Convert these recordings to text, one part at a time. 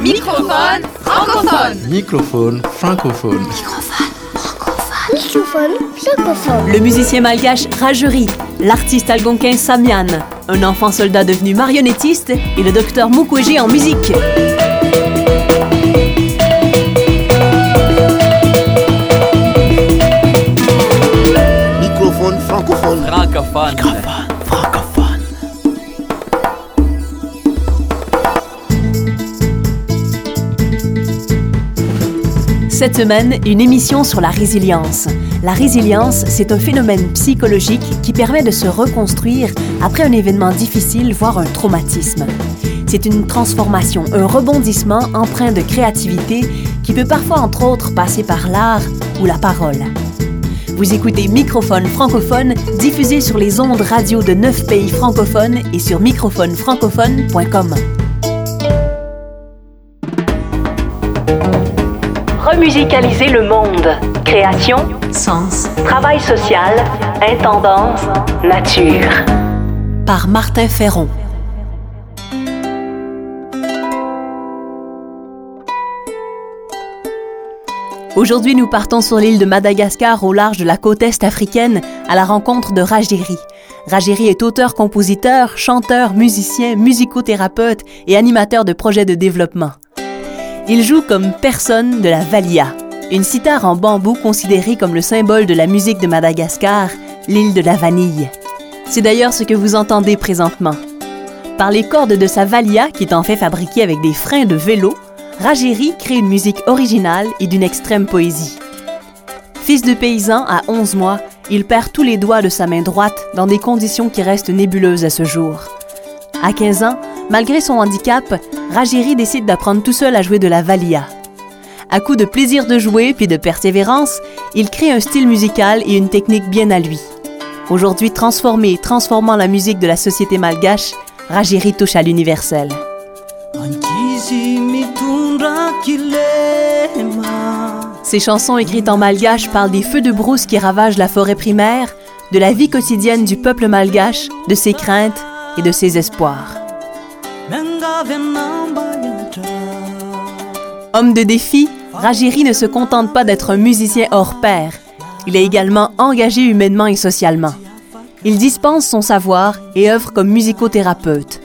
Microphone francophone. Microphone francophone. Microphone francophone. Le musicien malgache Rajerie, l'artiste algonquin Samian, un enfant soldat devenu marionnettiste et le docteur Mukwege en musique. Microphone francophone. Francophone. Cette semaine, une émission sur la résilience. La résilience, c'est un phénomène psychologique qui permet de se reconstruire après un événement difficile, voire un traumatisme. C'est une transformation, un rebondissement empreint de créativité qui peut parfois, entre autres, passer par l'art ou la parole. Vous écoutez Microphone francophone, diffusé sur les ondes radio de neuf pays francophones et sur microphonefrancophone.com. Remusicaliser le monde. Création, sens, travail social, intendance, nature. Par Martin Ferron. Aujourd'hui, nous partons sur l'île de Madagascar au large de la côte est africaine à la rencontre de Rajeri. Rajeri est auteur-compositeur, chanteur, musicien, musicothérapeute et animateur de projets de développement. Il joue comme personne de la valia, une cithare en bambou considérée comme le symbole de la musique de Madagascar, l'île de la vanille. C'est d'ailleurs ce que vous entendez présentement. Par les cordes de sa valia, qui est en fait fabriquée avec des freins de vélo, Rajeri crée une musique originale et d'une extrême poésie. Fils de paysan à 11 mois, il perd tous les doigts de sa main droite dans des conditions qui restent nébuleuses à ce jour. À 15 ans, malgré son handicap, Rajeri décide d'apprendre tout seul à jouer de la valia. À coup de plaisir de jouer puis de persévérance, il crée un style musical et une technique bien à lui. Aujourd'hui transformé et transformant la musique de la société malgache, Rajeri touche à l'universel. Ces chansons écrites en malgache parlent des feux de brousse qui ravagent la forêt primaire, de la vie quotidienne du peuple malgache, de ses craintes de ses espoirs. Homme de défi, Rajeri ne se contente pas d'être un musicien hors pair. Il est également engagé humainement et socialement. Il dispense son savoir et œuvre comme musicothérapeute.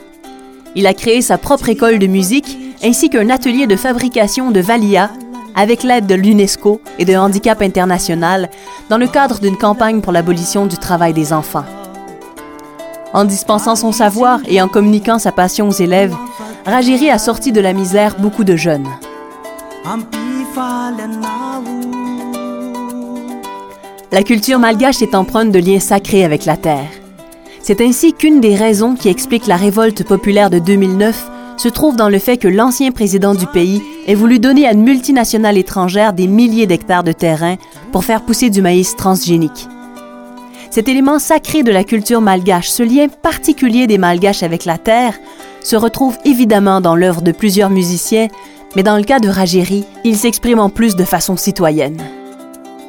Il a créé sa propre école de musique ainsi qu'un atelier de fabrication de valia avec l'aide de l'UNESCO et de Handicap International dans le cadre d'une campagne pour l'abolition du travail des enfants. En dispensant son savoir et en communiquant sa passion aux élèves, Rajeri a sorti de la misère beaucoup de jeunes. La culture malgache est empreinte de liens sacrés avec la terre. C'est ainsi qu'une des raisons qui explique la révolte populaire de 2009 se trouve dans le fait que l'ancien président du pays ait voulu donner à une multinationale étrangère des milliers d'hectares de terrain pour faire pousser du maïs transgénique. Cet élément sacré de la culture malgache, ce lien particulier des malgaches avec la terre, se retrouve évidemment dans l'œuvre de plusieurs musiciens, mais dans le cas de Rajeri, il s'exprime en plus de façon citoyenne.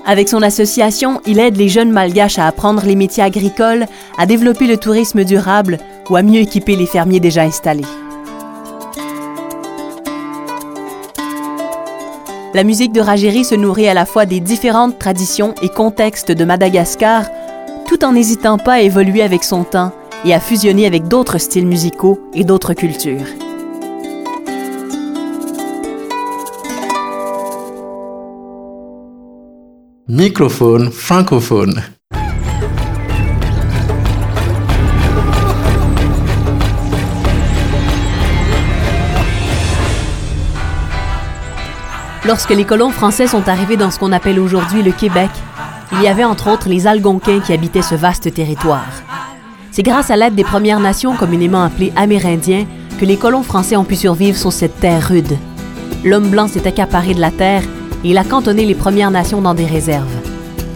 Avec son association, il aide les jeunes malgaches à apprendre les métiers agricoles, à développer le tourisme durable ou à mieux équiper les fermiers déjà installés. La musique de Rajeri se nourrit à la fois des différentes traditions et contextes de Madagascar, tout en n'hésitant pas à évoluer avec son temps et à fusionner avec d'autres styles musicaux et d'autres cultures. Microphone francophone. Lorsque les colons français sont arrivés dans ce qu'on appelle aujourd'hui le Québec, il y avait entre autres les Algonquins qui habitaient ce vaste territoire. C'est grâce à l'aide des Premières Nations, communément appelées Amérindiens, que les colons français ont pu survivre sur cette terre rude. L'homme blanc s'est accaparé de la terre et il a cantonné les Premières Nations dans des réserves.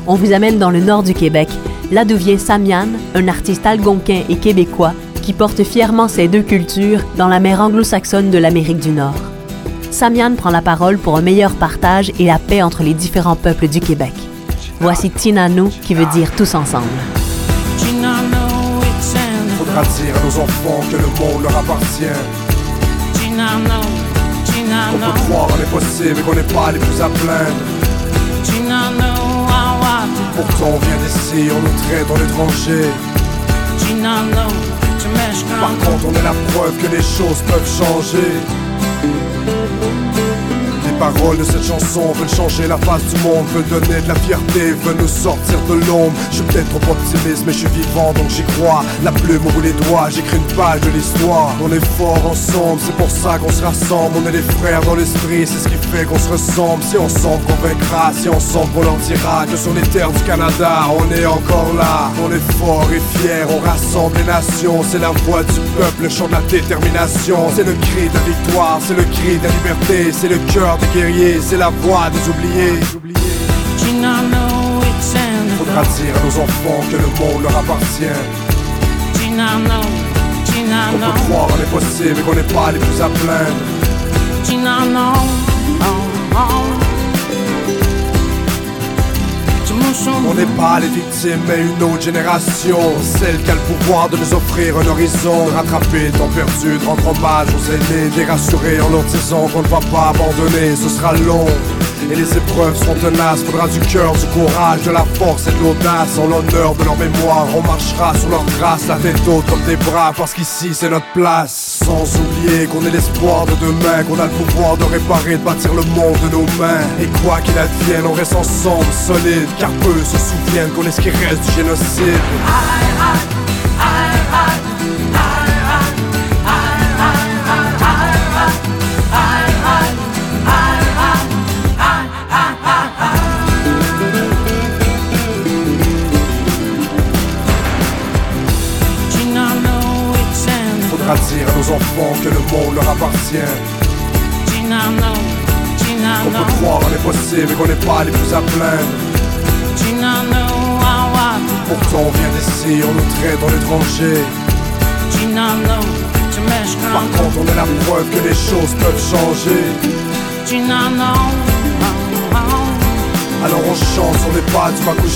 On vous amène dans le nord du Québec, là d'où vient Samian, un artiste algonquin et québécois qui porte fièrement ces deux cultures dans la mer anglo-saxonne de l'Amérique du Nord. Samian prend la parole pour un meilleur partage et la paix entre les différents peuples du Québec. Voici Tinano qui veut dire tous ensemble. Faudra dire à nos enfants que le monde leur appartient. est possible et qu'on n'est pas les plus à plaindre. Pourtant on vient d'ici, on nous traite en étranger. Par contre on est la preuve que les choses peuvent changer paroles de cette chanson veulent changer la face du monde, veulent donner de la fierté, veulent nous sortir de l'ombre. Je suis peut-être trop optimiste, mais je suis vivant donc j'y crois. La plume au bout des doigts, j'écris une page de l'histoire. On est fort ensemble, c'est pour ça qu'on se rassemble. On est des frères dans l'esprit, c'est ce qui fait qu'on se ressemble. Si ensemble qu'on vaincra, si ensemble qu'on leur dira que sur les terres du Canada, on est encore là. On est fort et fier, on rassemble les nations. C'est la voix du peuple, le chant de la détermination. C'est le cri de la victoire, c'est le cri de la liberté, c'est le cœur c'est la voix des oubliés. Faudra dire à nos enfants que le monde leur appartient. On peut croire en l'impossible et qu'on n'est pas les plus à plaindre. On n'est pas les victimes, mais une autre génération. Celle qui a le pouvoir de nous offrir un horizon. De rattraper perdu, de rendre hommage aux aînés. Les rassurer en leur disant qu'on ne va pas abandonner. Ce sera long. Et les épreuves seront tenaces, faudra du cœur, du courage, de la force et de l'audace En l'honneur de leur mémoire, on marchera sur leur traces La tête haute comme des bras, parce qu'ici c'est notre place Sans oublier qu'on est l'espoir de demain Qu'on a le pouvoir de réparer, de bâtir le monde de nos mains Et quoi qu'il advienne, on reste ensemble, solide peu se souviennent qu'on est ce qui reste du génocide dire à nos enfants que le monde leur appartient. On peut croire en l'impossible et qu'on n'est pas les plus à plaindre. Pourtant on vient d'ici, on nous traite en étranger. Par contre on est la preuve que les choses peuvent changer. Alors on chante sur les pas du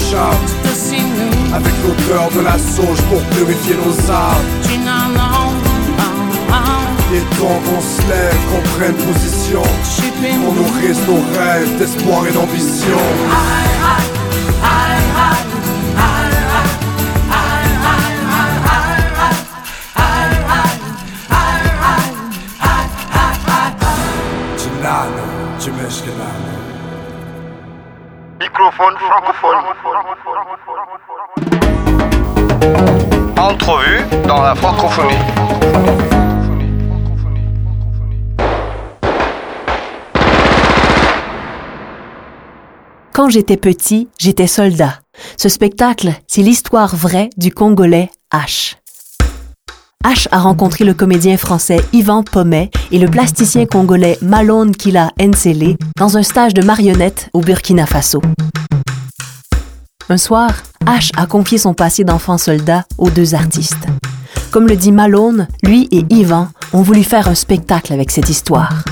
Avec l'odeur de la sauge pour purifier nos âmes il est temps qu'on se lève, qu'on prenne position Qu'on nourrisse nos rêves d'espoir et d'ambition Francophone. Entrevue dans la francophonie. Quand j'étais petit, j'étais soldat. Ce spectacle, c'est l'histoire vraie du Congolais H. H a rencontré le comédien français Yvan Pommet et le plasticien congolais Malone Kila Nsele dans un stage de marionnettes au Burkina Faso. Un soir, H a confié son passé d'enfant soldat aux deux artistes. Comme le dit Malone, lui et Yvan ont voulu faire un spectacle avec cette histoire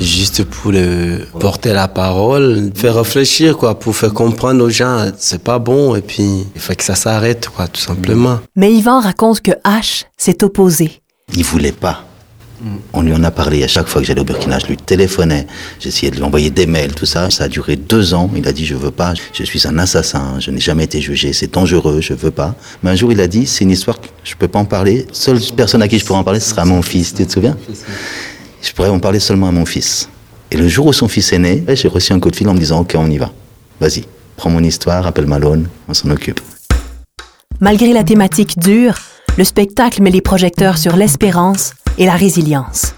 juste pour le porter la parole, faire réfléchir, quoi, pour faire comprendre aux gens, c'est pas bon, et puis il faut que ça s'arrête, quoi, tout simplement. Mais Yvan raconte que H s'est opposé. Il voulait pas. On lui en a parlé à chaque fois que j'allais au Burkina, je lui téléphonais, j'essayais de lui envoyer des mails, tout ça. Ça a duré deux ans. Il a dit je veux pas, je suis un assassin, je n'ai jamais été jugé, c'est dangereux, je veux pas. Mais un jour il a dit c'est une histoire je peux pas en parler. Seule personne à qui je pourrais en parler ce sera mon fils. Tu te souviens? Je pourrais en parler seulement à mon fils. Et le jour où son fils est né, j'ai reçu un coup de fil en me disant, OK, on y va. Vas-y, prends mon histoire, appelle Malone, on s'en occupe. Malgré la thématique dure, le spectacle met les projecteurs sur l'espérance et la résilience.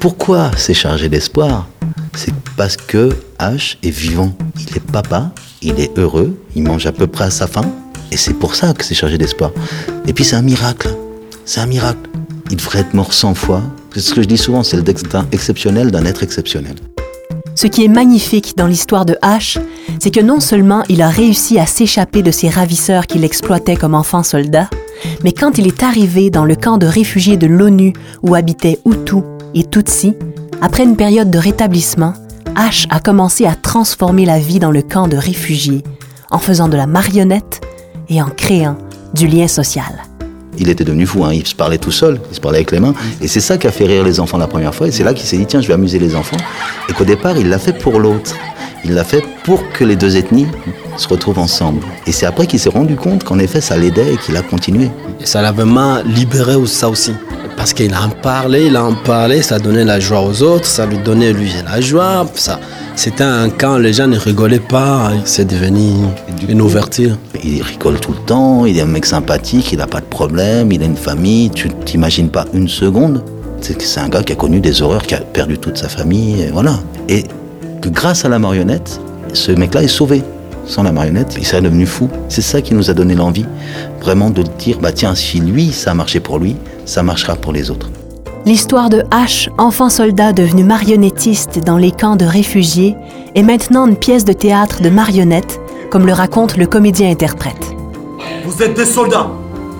Pourquoi c'est chargé d'espoir? C'est parce que H est vivant. Il est papa, il est heureux, il mange à peu près à sa faim, et c'est pour ça que c'est chargé d'espoir. Et puis c'est un miracle. C'est un miracle. Il devrait être mort 100 fois, c'est ce que je dis souvent, c'est le destin exceptionnel d'un être exceptionnel. Ce qui est magnifique dans l'histoire de H, c'est que non seulement il a réussi à s'échapper de ces ravisseurs qui l'exploitaient comme enfant soldat, mais quand il est arrivé dans le camp de réfugiés de l'ONU où habitaient Hutu et Tutsi, après une période de rétablissement, H a commencé à transformer la vie dans le camp de réfugiés en faisant de la marionnette et en créant du lien social. Il était devenu fou, hein. il se parlait tout seul, il se parlait avec les mains. Et c'est ça qui a fait rire les enfants la première fois. Et c'est là qu'il s'est dit, tiens, je vais amuser les enfants. Et qu'au départ, il l'a fait pour l'autre. Il l'a fait pour que les deux ethnies se retrouvent ensemble. Et c'est après qu'il s'est rendu compte qu'en effet, ça l'aidait et qu'il a continué. Et ça l'a vraiment libéré ça aussi. Parce qu'il en parlait, il en parlait, ça donnait la joie aux autres, ça lui donnait lui la joie. Ça, c'était un camp, les gens ne rigolaient pas, c'est devenu une ouverture. Il rigole tout le temps, il est un mec sympathique, il n'a pas de problème, il a une famille, tu t'imagines pas une seconde? C'est un gars qui a connu des horreurs, qui a perdu toute sa famille, et voilà. Et que grâce à la marionnette, ce mec-là est sauvé. Sans la marionnette, il serait devenu fou. C'est ça qui nous a donné l'envie, vraiment de dire, bah tiens, si lui, ça a marché pour lui, ça marchera pour les autres. L'histoire de H, enfant soldat devenu marionnettiste dans les camps de réfugiés, est maintenant une pièce de théâtre de marionnettes, comme le raconte le comédien-interprète. Vous êtes des soldats,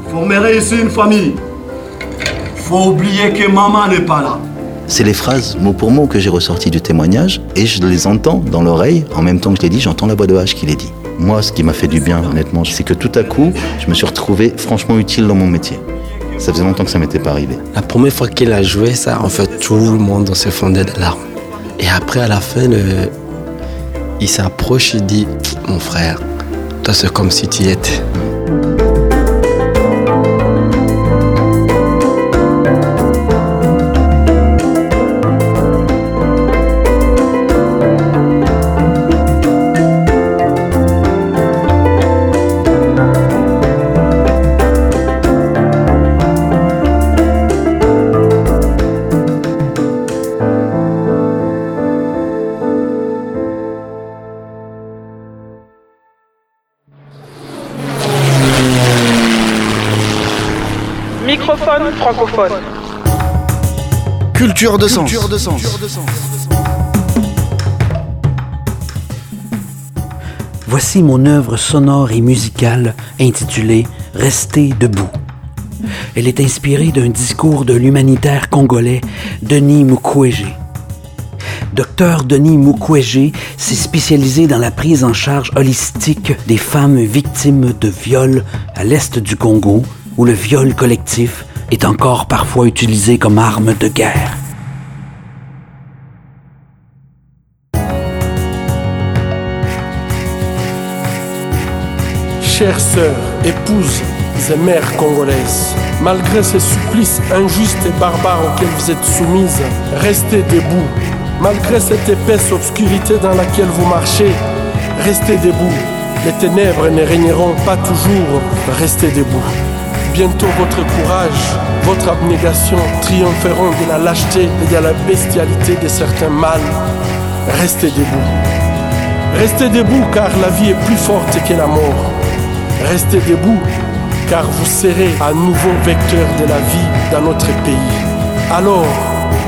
vous formerez ici une famille. Faut oublier que maman n'est pas là. C'est les phrases mot pour mot que j'ai ressorties du témoignage et je les entends dans l'oreille. En même temps que je les dis, j'entends la voix de H qui les dit. Moi, ce qui m'a fait du bien, honnêtement, c'est que tout à coup, je me suis retrouvé franchement utile dans mon métier. Ça faisait longtemps que ça m'était pas arrivé. La première fois qu'il a joué ça, en fait, tout le monde se fondait de larmes. Et après, à la fin, il s'approche, il dit Mon frère, toi, c'est comme si tu y étais. Francophone. Culture de sens. Culture de sens. Voici mon œuvre sonore et musicale intitulée Rester debout. Elle est inspirée d'un discours de l'humanitaire congolais Denis Mukwege. Docteur Denis Mukwege s'est spécialisé dans la prise en charge holistique des femmes victimes de viols à l'est du Congo, où le viol collectif est encore parfois utilisé comme arme de guerre. Chères sœurs, épouses et mères congolaises, malgré ces supplices injustes et barbares auxquels vous êtes soumises, restez debout. Malgré cette épaisse obscurité dans laquelle vous marchez, restez debout. Les ténèbres ne régneront pas toujours, restez debout. Bientôt votre courage, votre abnégation triompheront de la lâcheté et de la bestialité de certains mâles. Restez debout. Restez debout car la vie est plus forte que la mort. Restez debout car vous serez à nouveau vecteur de la vie dans notre pays. Alors,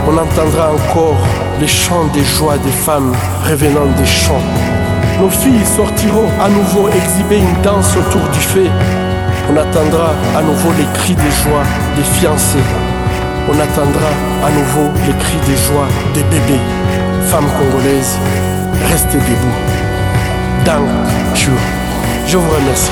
on entendra encore les chants des joies des femmes revenant des champs. Nos filles sortiront à nouveau exhiber une danse autour du feu on attendra à nouveau les cris de joie des fiancés. On attendra à nouveau les cris de joie des bébés. Femmes congolaises, restez debout. Dank Je vous remercie.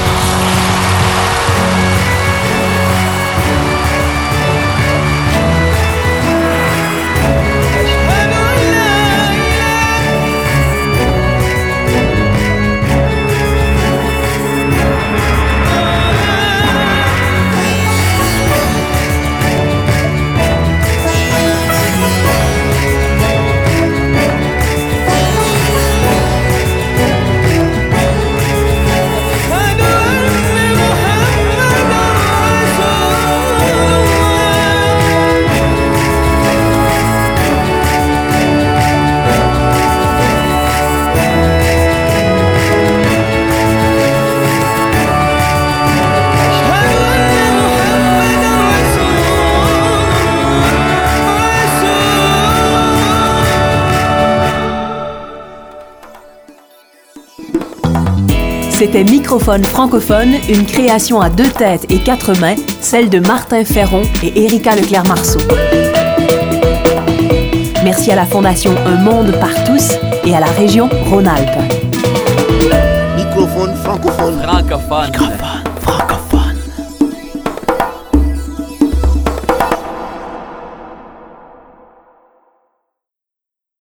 C'était Microphone francophone, une création à deux têtes et quatre mains, celle de Martin Ferron et Erika Leclerc-Marceau. Merci à la Fondation Un Monde par tous et à la région Rhône-Alpes. Microphone francophone. Francophone. Microphone.